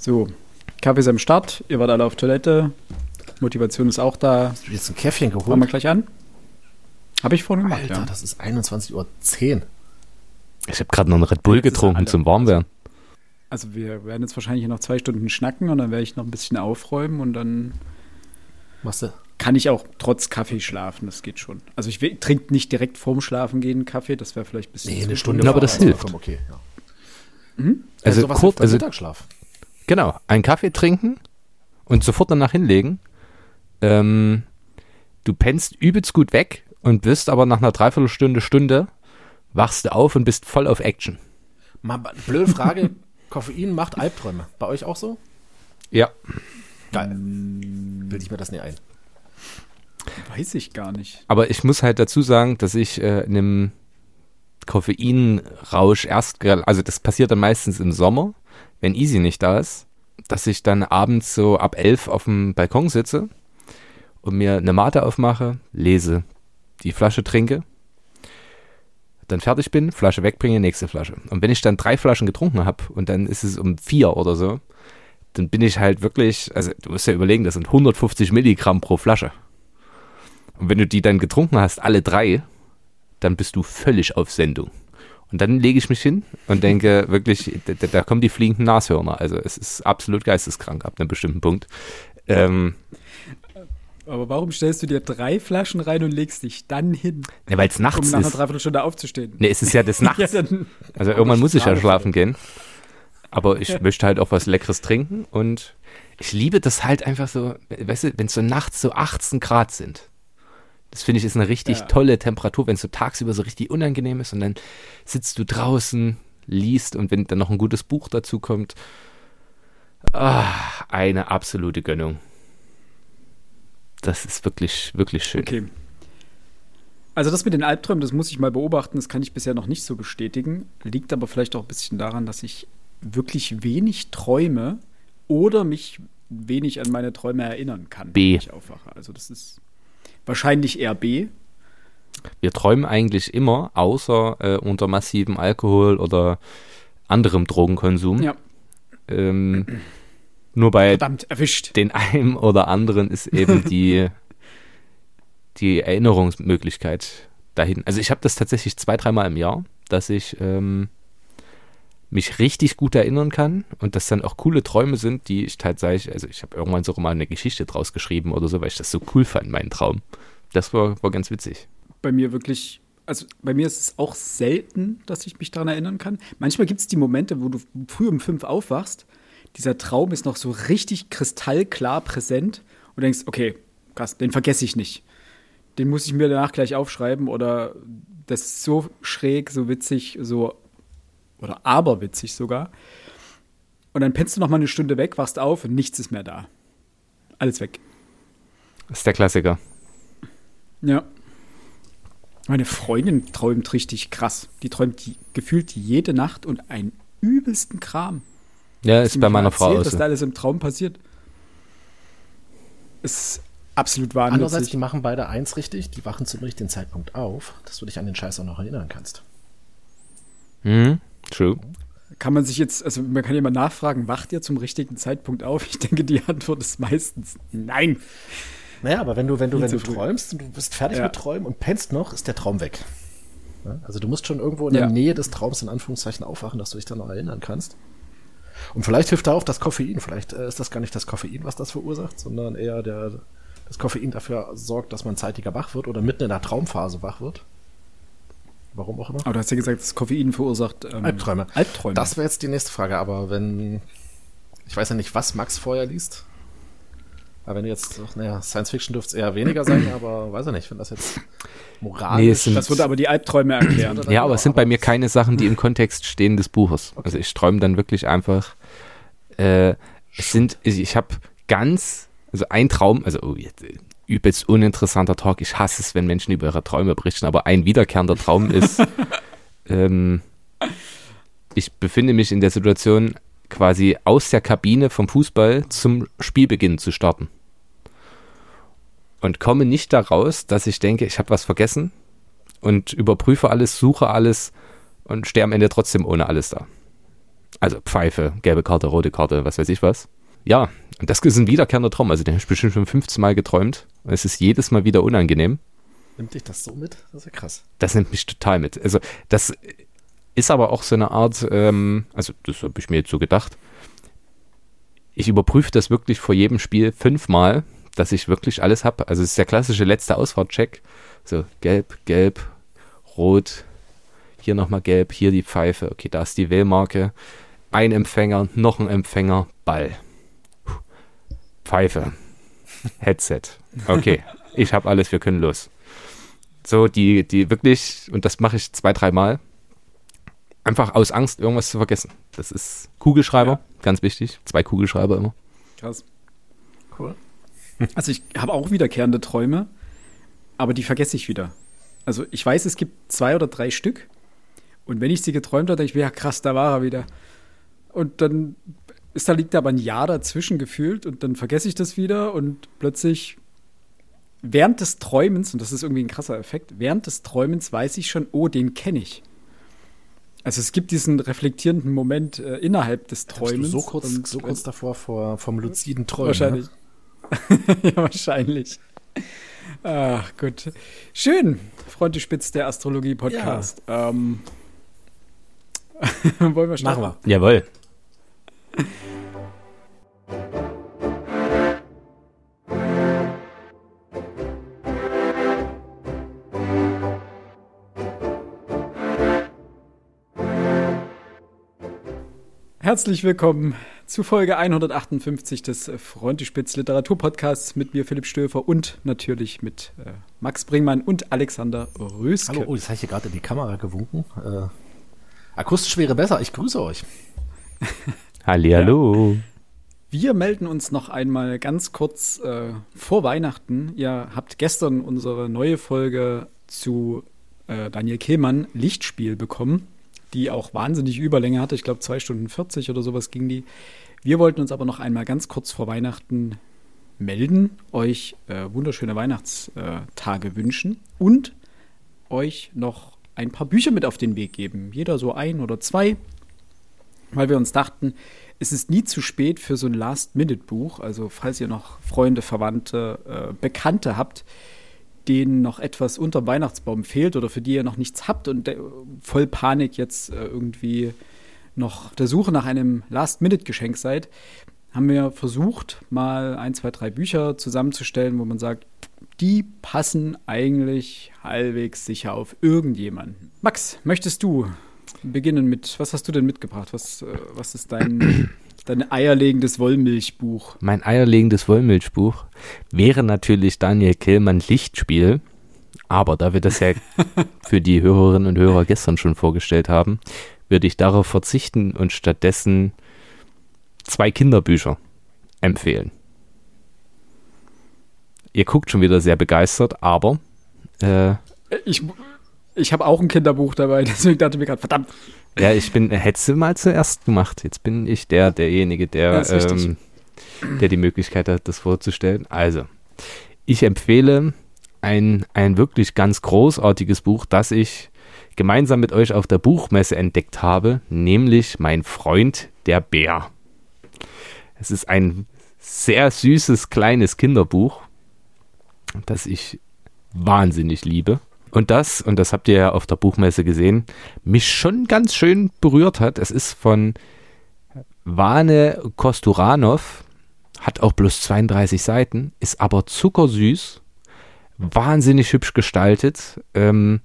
So, Kaffee ist am Start, ihr wart alle auf Toilette, Motivation ist auch da. Hast du jetzt ein Käffchen geholt? Fangen wir gleich an. Habe ich vorhin gemacht, Alter, ja. das ist 21.10 Uhr. Ich habe gerade noch einen Red Bull Jetzt getrunken zum Warmwerden. Also wir werden jetzt wahrscheinlich noch zwei Stunden schnacken und dann werde ich noch ein bisschen aufräumen und dann Machst du? kann ich auch trotz Kaffee schlafen, das geht schon. Also ich trinke nicht direkt vorm Schlafen gehen Kaffee, das wäre vielleicht ein bisschen Nee, eine. Stunde. Ja, aber das hilft. Okay, ja. Also sowas kurz, also Mittagsschlaf. Genau, einen Kaffee trinken und sofort danach hinlegen. Ähm, du pennst übelst gut weg und bist aber nach einer Dreiviertelstunde, Stunde, wachst du auf und bist voll auf Action. Mal blöde Frage. Koffein macht Albträume. Bei euch auch so? Ja. Geil. Bilde ich mir das nie ein. Weiß ich gar nicht. Aber ich muss halt dazu sagen, dass ich äh, in einem Koffeinrausch erst, also das passiert dann meistens im Sommer, wenn Easy nicht da ist, dass ich dann abends so ab elf auf dem Balkon sitze und mir eine Mate aufmache, lese, die Flasche trinke, dann fertig bin, Flasche wegbringe, nächste Flasche. Und wenn ich dann drei Flaschen getrunken habe und dann ist es um vier oder so, dann bin ich halt wirklich, also du musst ja überlegen, das sind 150 Milligramm pro Flasche. Und wenn du die dann getrunken hast, alle drei, dann bist du völlig auf Sendung. Und dann lege ich mich hin und denke wirklich, da, da kommen die fliegenden Nashörner. Also es ist absolut geisteskrank ab einem bestimmten Punkt. Ähm, Aber warum stellst du dir drei Flaschen rein und legst dich dann hin, ja, weil es um nachts nach einer ist. Dreiviertelstunde aufzustehen? Ne, es ist ja des Ja, Nachts. dann, Also irgendwann muss ich ja schlafen gehen. Aber ich möchte halt auch was Leckeres trinken und ich liebe das halt einfach so, weißt du, wenn es so nachts so 18 Grad sind. Das finde ich ist eine richtig Ja. tolle Temperatur, wenn es so tagsüber so richtig unangenehm ist und dann sitzt du draußen, liest und wenn dann noch ein gutes Buch dazu kommt. Ah, eine absolute Gönnung. Das ist wirklich, wirklich schön. okay. Also das mit den Albträumen, das muss ich mal beobachten, das kann ich bisher noch nicht so bestätigen. Liegt aber vielleicht auch ein bisschen daran, dass ich wirklich wenig träume oder mich wenig an meine Träume erinnern kann, B. wenn ich aufwache. Also das ist wahrscheinlich eher B. Wir träumen eigentlich immer, außer äh, unter massivem Alkohol oder anderem Drogenkonsum. Ja, Ähm, nur bei verdammt, erwischt. den einen oder anderen ist eben die, die Erinnerungsmöglichkeit dahin. Also ich habe das tatsächlich zwei, dreimal im Jahr, dass ich ähm, mich richtig gut erinnern kann und das dann auch coole Träume sind, die ich tatsächlich, also ich habe irgendwann sogar mal eine Geschichte draus geschrieben oder so, weil ich das so cool fand, meinen Traum. Das war, war ganz witzig. bei mir wirklich, also bei mir ist es auch selten, dass ich mich daran erinnern kann. Manchmal gibt es die Momente, wo du früh um fünf aufwachst, dieser Traum ist noch so richtig kristallklar präsent und denkst, okay, krass, den vergesse ich nicht. Den muss ich mir danach gleich aufschreiben oder das ist so schräg, so witzig, so oder aberwitzig sogar. Und dann pennst du noch mal eine Stunde weg, wachst auf und nichts ist mehr da. Alles weg. Das ist der Klassiker. Ja. Meine Freundin träumt richtig krass. Die träumt die, gefühlt jede Nacht und einen übelsten Kram. Ja, ist bei meiner Frau erzählt, auch was so. da alles im Traum passiert. Ist absolut Andererseits, wahnwitzig. die machen beide eins richtig. Die wachen zum richtigen Zeitpunkt auf, dass du dich an den Scheiß auch noch erinnern kannst. Mhm, true. Kann man sich jetzt, also man kann ja mal nachfragen, wacht ihr zum richtigen Zeitpunkt auf? Ich denke, die Antwort ist meistens nein. Naja, aber wenn du, wenn du, wenn du früh. träumst und du bist fertig Ja. mit Träumen und pennst noch, ist der Traum weg. Also du musst schon irgendwo in der Ja. Nähe des Traums in Anführungszeichen aufwachen, dass du dich dann noch erinnern kannst. Und vielleicht hilft da auch das Koffein. Vielleicht äh, ist das gar nicht das Koffein, was das verursacht, sondern eher der, das Koffein dafür sorgt, dass man zeitiger wach wird oder mitten in der Traumphase wach wird. Warum auch immer. Aber du hast ja gesagt, das Koffein verursacht ähm, Albträume. Albträume. Das wäre jetzt die nächste Frage, aber wenn. Ich weiß ja nicht, was Max vorher liest. Aber wenn du jetzt, naja, Science Fiction dürfte es eher weniger sein, aber weiß ich nicht, wenn das jetzt moralisch. Nee, sind- das würde aber die Albträume erklären. Ja, aber es sind bei mir keine Sachen, die im Kontext stehen des Buches. Also ich träume dann wirklich einfach. Äh, es sind, ich habe ganz, also ein Traum, also oh, jetzt, äh, übelst uninteressanter Talk. Ich hasse es, wenn Menschen über ihre Träume berichten, aber ein wiederkehrender Traum ist, ähm, ich befinde mich in der Situation, quasi aus der Kabine vom Fußball zum Spielbeginn zu starten. Und komme nicht daraus, dass ich denke, ich habe was vergessen und überprüfe alles, suche alles und stehe am Ende trotzdem ohne alles da. Also Pfeife, gelbe Karte, rote Karte, was weiß ich was. Ja, und das ist ein wiederkehrender Traum. Also den habe ich bestimmt schon 15 Mal geträumt. Und es ist jedes Mal wieder unangenehm. Nimmt dich das so mit? Das ist ja krass. Das nimmt mich total mit. Also das ist aber auch so eine Art, ähm, also das habe ich mir jetzt so gedacht. Ich überprüfe das wirklich vor jedem Spiel fünfmal, dass ich wirklich alles habe. Also es ist der klassische letzte Ausfahrtcheck. So gelb, gelb, rot, hier nochmal gelb, hier die Pfeife. Okay, da ist die Wählmarke. Ein Empfänger, noch ein Empfänger, Ball. Pfeife. Headset. Okay, ich habe alles, wir können los. So, die, die wirklich, und das mache ich zwei, dreimal, einfach aus Angst, irgendwas zu vergessen. Das ist Kugelschreiber, ja. ganz wichtig. Zwei Kugelschreiber immer. Krass. Cool. Also ich habe auch wiederkehrende Träume, aber die vergesse ich wieder. Also ich weiß, es gibt zwei oder drei Stück. Und wenn ich sie geträumt habe, denke ich mir, ja krass, da war er wieder. Und dann ist da liegt aber ein Jahr dazwischen gefühlt und dann vergesse ich das wieder und plötzlich während des Träumens, und das ist irgendwie ein krasser Effekt, während des Träumens weiß ich schon, oh, den kenne ich. Also es gibt diesen reflektierenden Moment äh, innerhalb des Träumens. so kurz, und, so kurz davor vor, vom luziden Träumen. Wahrscheinlich. ja, wahrscheinlich. Ach, gut. Schön, Freunde Spitz, der Astrologie-Podcast. Ja. Ähm, wollen wir starten? Machen wir. Jawohl. Herzlich willkommen zu Folge 158 des Frontispitz Literaturpodcasts mit mir, Philipp Stöfer und natürlich mit äh, Max Bringmann und Alexander Röske. Hallo, oh, das habe ich hier gerade in die Kamera gewunken. Äh, akustisch wäre besser, ich grüße euch. Hallihallo. Ja. Wir melden uns noch einmal ganz kurz äh, vor Weihnachten. Ihr habt gestern unsere neue Folge zu äh, Daniel Kehlmann Lichtspiel bekommen, die auch wahnsinnig Überlänge hatte. Ich glaube, zwei Stunden 40 oder sowas ging die. Wir wollten uns aber noch einmal ganz kurz vor Weihnachten melden, euch äh, wunderschöne Weihnachtstage wünschen und euch noch ein paar Bücher mit auf den Weg geben. Jeder so ein oder zwei weil wir uns dachten, es ist nie zu spät für so ein Last-Minute-Buch. Also falls ihr noch Freunde, Verwandte, äh, Bekannte habt, denen noch etwas unter Weihnachtsbaum fehlt oder für die ihr noch nichts habt und äh, voll Panik jetzt äh, irgendwie noch der Suche nach einem Last-Minute-Geschenk seid, haben wir versucht, mal ein, zwei, drei Bücher zusammenzustellen, wo man sagt, die passen eigentlich halbwegs sicher auf irgendjemanden. Max, möchtest du beginnen mit, was hast du denn mitgebracht? Was, äh, was ist dein, dein eierlegendes Wollmilchbuch? Mein eierlegendes Wollmilchbuch wäre natürlich Daniel Killmann Lichtspiel. Aber da wir das ja für die Hörerinnen und Hörer gestern schon vorgestellt haben, würde ich darauf verzichten und stattdessen zwei Kinderbücher empfehlen. Ihr guckt schon wieder sehr begeistert, aber äh, ich, ich habe auch ein Kinderbuch dabei, deswegen dachte ich mir gerade, verdammt. Ja, ich bin, hätte mal zuerst gemacht. Jetzt bin ich der, derjenige, der, ähm, der die Möglichkeit hat, das vorzustellen. Also, ich empfehle ein, ein wirklich ganz großartiges Buch, das ich gemeinsam mit euch auf der Buchmesse entdeckt habe, nämlich Mein Freund der Bär. Es ist ein sehr süßes kleines Kinderbuch, das ich wahnsinnig liebe. Und das, und das habt ihr ja auf der Buchmesse gesehen, mich schon ganz schön berührt hat. Es ist von Vane Kosturanov, hat auch bloß 32 Seiten, ist aber zuckersüß, wahnsinnig hübsch gestaltet, ähm,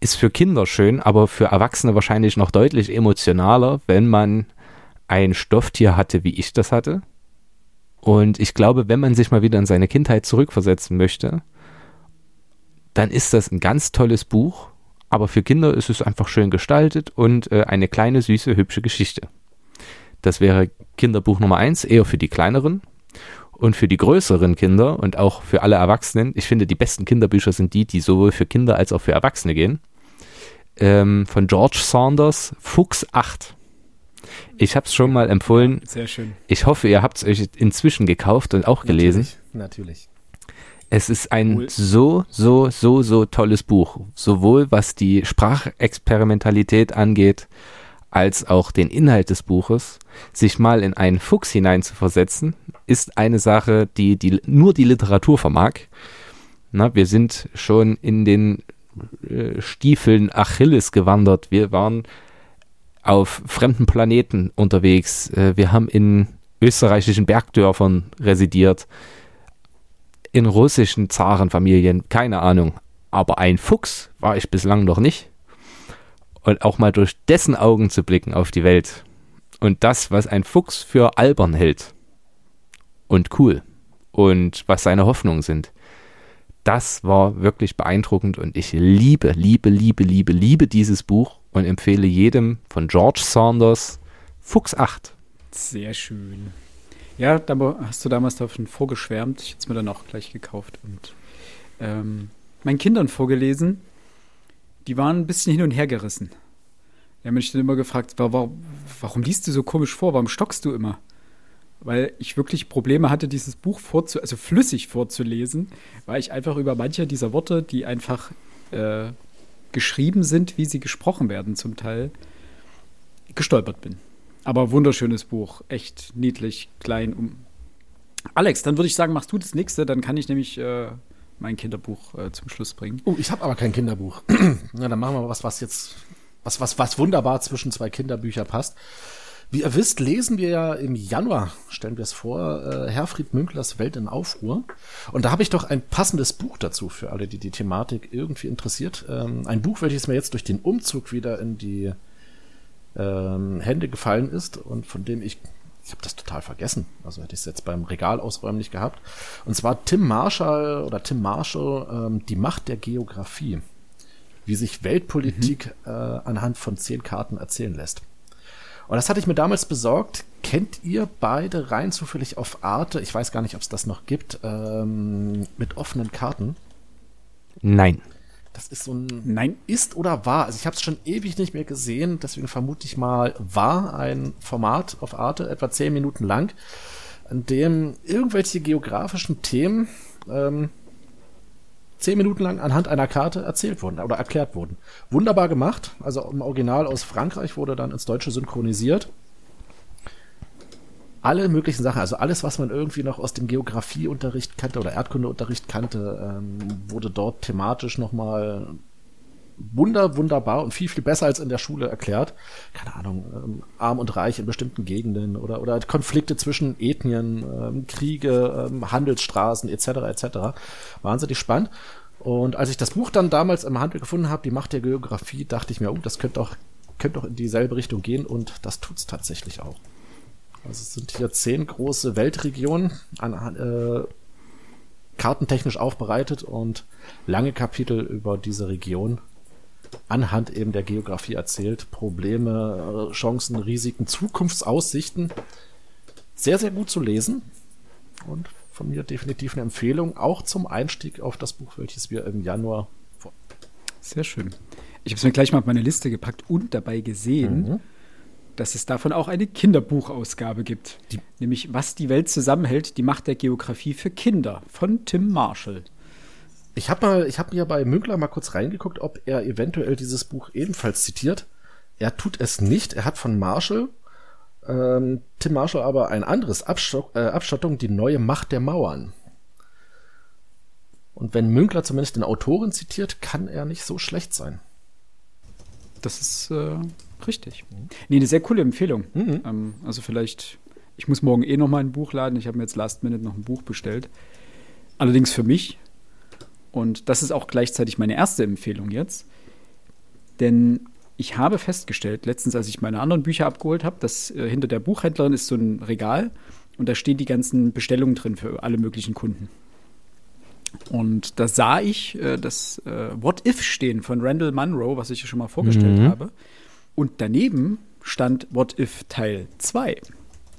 ist für Kinder schön, aber für Erwachsene wahrscheinlich noch deutlich emotionaler, wenn man ein Stofftier hatte, wie ich das hatte. Und ich glaube, wenn man sich mal wieder in seine Kindheit zurückversetzen möchte, dann ist das ein ganz tolles Buch. Aber für Kinder ist es einfach schön gestaltet und äh, eine kleine, süße, hübsche Geschichte. Das wäre Kinderbuch Nummer eins, eher für die kleineren. Und für die größeren Kinder und auch für alle Erwachsenen, ich finde, die besten Kinderbücher sind die, die sowohl für Kinder als auch für Erwachsene gehen. Ähm, von George Saunders, Fuchs 8. Ich habe es schon mal empfohlen. Sehr schön. Ich hoffe, ihr habt es euch inzwischen gekauft und auch gelesen. Natürlich. natürlich. Es ist ein cool. so, so, so, so tolles Buch. Sowohl was die Sprachexperimentalität angeht, als auch den Inhalt des Buches, sich mal in einen Fuchs hineinzuversetzen, ist eine Sache, die, die nur die Literatur vermag. Na, wir sind schon in den äh, Stiefeln Achilles gewandert. Wir waren auf fremden Planeten unterwegs. Äh, wir haben in österreichischen Bergdörfern residiert, in russischen Zarenfamilien, keine Ahnung. Aber ein Fuchs war ich bislang noch nicht. Und auch mal durch dessen Augen zu blicken auf die Welt. Und das, was ein Fuchs für albern hält. Und cool. Und was seine Hoffnungen sind. Das war wirklich beeindruckend und ich liebe, liebe, liebe, liebe, liebe dieses Buch und empfehle jedem von George Saunders Fuchs 8. Sehr schön. Ja, da hast du damals davon vorgeschwärmt. Ich hätte es mir dann auch gleich gekauft und ähm, meinen Kindern vorgelesen. Die waren ein bisschen hin und her gerissen. Die haben mich dann immer gefragt, warum, warum liest du so komisch vor? Warum stockst du immer? Weil ich wirklich Probleme hatte, dieses Buch vorzu also flüssig vorzulesen, weil ich einfach über manche dieser Worte, die einfach äh, geschrieben sind, wie sie gesprochen werden, zum Teil gestolpert bin. Aber wunderschönes Buch, echt niedlich, klein. Um Alex, dann würde ich sagen, machst du das nächste, dann kann ich nämlich äh, mein Kinderbuch äh, zum Schluss bringen. Oh, ich habe aber kein Kinderbuch. Na, dann machen wir was, was jetzt, was, was, was wunderbar zwischen zwei Kinderbücher passt. Wie ihr wisst, lesen wir ja im Januar, stellen wir es vor, äh, Herfried Münklers Welt in Aufruhr. Und da habe ich doch ein passendes Buch dazu für alle, die die Thematik irgendwie interessiert. Ähm, ein Buch, welches mir jetzt durch den Umzug wieder in die ähm, Hände gefallen ist und von dem ich ich habe das total vergessen. Also hätte ich es jetzt beim Regal ausräumen nicht gehabt. Und zwar Tim Marshall oder Tim Marshall, ähm, Die Macht der Geografie. Wie sich Weltpolitik mhm. äh, anhand von zehn Karten erzählen lässt. Und das hatte ich mir damals besorgt. Kennt ihr beide rein zufällig auf Arte? Ich weiß gar nicht, ob es das noch gibt. Ähm, mit offenen Karten? Nein. Das ist so ein. Nein. Ist oder war. Also ich habe es schon ewig nicht mehr gesehen. Deswegen vermute ich mal, war ein Format auf Arte, etwa zehn Minuten lang, an dem irgendwelche geografischen Themen ähm, zehn Minuten lang anhand einer Karte erzählt wurden oder erklärt wurden. Wunderbar gemacht. Also im Original aus Frankreich wurde dann ins Deutsche synchronisiert. Alle möglichen Sachen, also alles, was man irgendwie noch aus dem Geografieunterricht kannte oder Erdkundeunterricht kannte, ähm, wurde dort thematisch nochmal wunder, wunderbar und viel, viel besser als in der Schule erklärt. Keine Ahnung, ähm, arm und reich in bestimmten Gegenden oder, oder Konflikte zwischen Ethnien, ähm, Kriege, ähm, Handelsstraßen etc. etc. Wahnsinnig spannend. Und als ich das Buch dann damals im Handel gefunden habe, die Macht der Geografie, dachte ich mir, oh, das könnte auch, könnte auch in dieselbe Richtung gehen und das tut's tatsächlich auch. Also es sind hier zehn große Weltregionen an, äh, kartentechnisch aufbereitet und lange Kapitel über diese Region anhand eben der Geografie erzählt. Probleme, Chancen, Risiken, Zukunftsaussichten. Sehr, sehr gut zu lesen. Und von mir definitiv eine Empfehlung, auch zum Einstieg auf das Buch, welches wir im Januar vor. Sehr schön. Ich habe es mir gleich mal auf meine Liste gepackt und dabei gesehen, mhm. Dass es davon auch eine Kinderbuchausgabe gibt. Die nämlich Was die Welt zusammenhält, die Macht der Geografie für Kinder von Tim Marshall. Ich habe mal, ich habe mir bei Münkler mal kurz reingeguckt, ob er eventuell dieses Buch ebenfalls zitiert. Er tut es nicht. Er hat von Marshall, ähm, Tim Marshall aber ein anderes Abstock, äh, Abstattung, die neue Macht der Mauern. Und wenn Münkler zumindest den Autoren zitiert, kann er nicht so schlecht sein. Das ist äh, richtig. Nee, eine sehr coole Empfehlung. Mhm. Ähm, also vielleicht, ich muss morgen eh noch mal ein Buch laden. Ich habe mir jetzt Last Minute noch ein Buch bestellt. Allerdings für mich, und das ist auch gleichzeitig meine erste Empfehlung jetzt. Denn ich habe festgestellt, letztens, als ich meine anderen Bücher abgeholt habe, dass äh, hinter der Buchhändlerin ist so ein Regal und da stehen die ganzen Bestellungen drin für alle möglichen Kunden. Und da sah ich äh, das äh, What If stehen von Randall Munro, was ich ja schon mal vorgestellt mhm. habe. Und daneben stand What If Teil 2.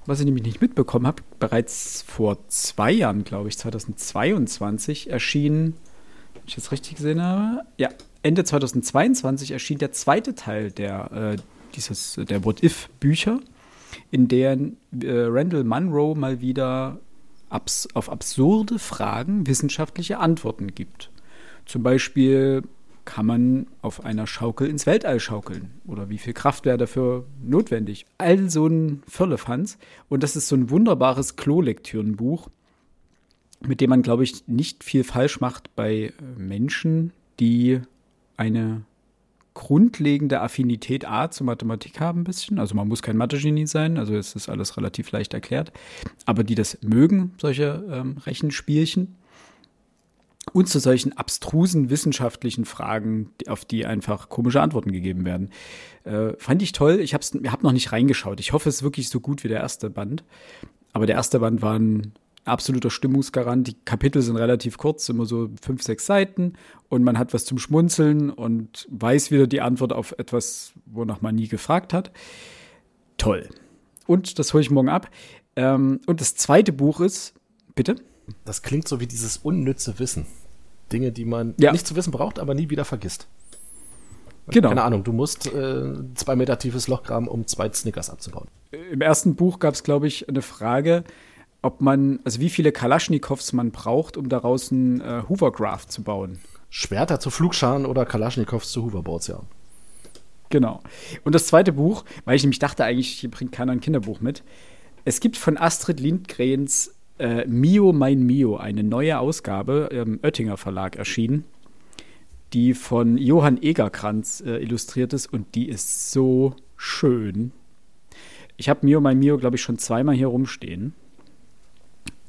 Was ich nämlich nicht mitbekommen habe, bereits vor zwei Jahren, glaube ich, 2022, erschien ich das richtig gesehen habe, ja, Ende 2022 erschien der zweite Teil der, äh, dieses, der What-If-Bücher, in deren äh, Randall Munro mal wieder abs auf absurde Fragen wissenschaftliche Antworten gibt. Zum Beispiel, kann man auf einer Schaukel ins Weltall schaukeln? Oder wie viel Kraft wäre dafür notwendig? All so ein Firlefanz. Und das ist so ein wunderbares Klolektürenbuch, mit dem man, glaube ich, nicht viel falsch macht bei Menschen, die eine grundlegende Affinität A zur Mathematik haben ein bisschen. Also man muss kein Mathe-Genie sein, also es ist alles relativ leicht erklärt. Aber die das mögen, solche ähm, Rechenspielchen. Und zu solchen abstrusen wissenschaftlichen Fragen, auf die einfach komische Antworten gegeben werden. Äh, fand ich toll. Ich habe hab noch nicht reingeschaut. Ich hoffe, es ist wirklich so gut wie der erste Band. Aber der erste Band war ein absoluter Stimmungsgarant. Die Kapitel sind relativ kurz, immer so fünf, sechs Seiten und man hat was zum Schmunzeln und weiß wieder die Antwort auf etwas, wonach man nie gefragt hat. Toll. Und das hole ich morgen ab. Ähm, und das zweite Buch ist, bitte? Das klingt so wie dieses unnütze Wissen. Dinge, die man ja. nicht zu wissen braucht, aber nie wieder vergisst. Genau. Keine Ahnung, du musst äh, zwei Meter tiefes Loch graben, um zwei Snickers abzubauen. Im ersten Buch gab es, glaube ich, eine Frage, ob man, also wie viele Kalaschnikows man braucht, um daraus ein äh, Hoovercraft zu bauen. Schwerter zu Flugscharen oder Kalaschnikows zu Hoverboards, ja. Genau. Und das zweite Buch, weil ich nämlich dachte eigentlich, hier bringt keiner ein Kinderbuch mit. Es gibt von Astrid Lindgrens äh, Mio, mein Mio, eine neue Ausgabe im Oettinger Verlag erschienen, die von Johann Egerkranz äh, illustriert ist und die ist so schön. Ich habe Mio, mein Mio, glaube ich, schon zweimal hier rumstehen.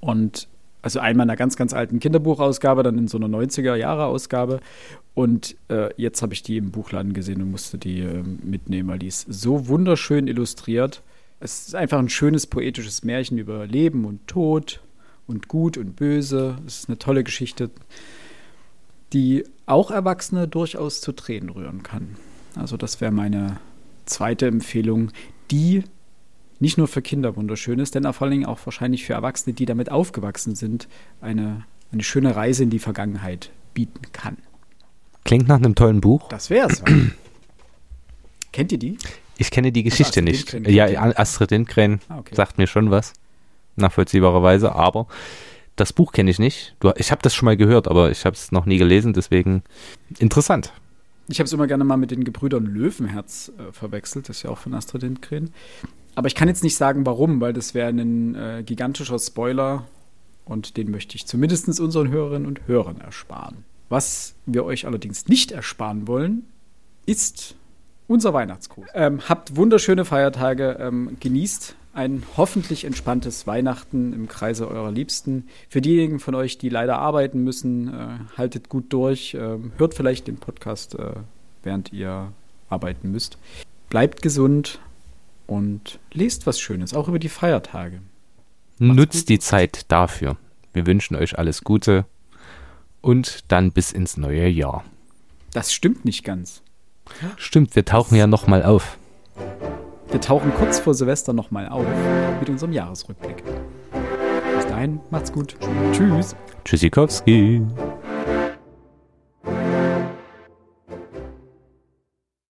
Und also einmal in einer ganz, ganz alten Kinderbuchausgabe, dann in so einer 90er-Jahre-Ausgabe. Und äh, jetzt habe ich die im Buchladen gesehen und musste die äh, mitnehmen, weil die ist so wunderschön illustriert. Es ist einfach ein schönes poetisches Märchen über Leben und Tod und Gut und Böse. Es ist eine tolle Geschichte, die auch Erwachsene durchaus zu Tränen rühren kann. Also das wäre meine zweite Empfehlung, die nicht nur für Kinder wunderschön ist, denn vor allen Dingen auch wahrscheinlich für Erwachsene, die damit aufgewachsen sind, eine, eine schöne Reise in die Vergangenheit bieten kann. Klingt nach einem tollen Buch. Das wäre es. Kennt ihr die? Ich kenne die Geschichte nicht. Ja, Astrid Lindgren ah, okay. sagt mir schon was. Nachvollziehbarerweise, aber das Buch kenne ich nicht. Du, ich habe das schon mal gehört, aber ich habe es noch nie gelesen, deswegen interessant. Ich habe es immer gerne mal mit den Gebrüdern Löwenherz äh, verwechselt, das ist ja auch von Astrid Lindgren. Aber ich kann jetzt nicht sagen, warum, weil das wäre ein äh, gigantischer Spoiler und den möchte ich zumindest unseren Hörerinnen und Hörern ersparen. Was wir euch allerdings nicht ersparen wollen, ist unser Weihnachtsgruß. Ähm, habt wunderschöne Feiertage, ähm, genießt ein hoffentlich entspanntes Weihnachten im Kreise eurer Liebsten. Für diejenigen von euch, die leider arbeiten müssen, äh, haltet gut durch, äh, hört vielleicht den Podcast, äh, während ihr arbeiten müsst. Bleibt gesund, und lest was Schönes, auch über die Feiertage. Macht's Nutzt gut. die Zeit dafür. Wir wünschen euch alles Gute und dann bis ins neue Jahr. Das stimmt nicht ganz. Stimmt, wir tauchen ja nochmal auf. Wir tauchen kurz vor Silvester nochmal auf mit unserem Jahresrückblick. Bis dahin, macht's gut. Tschüss. Tschüssikowski.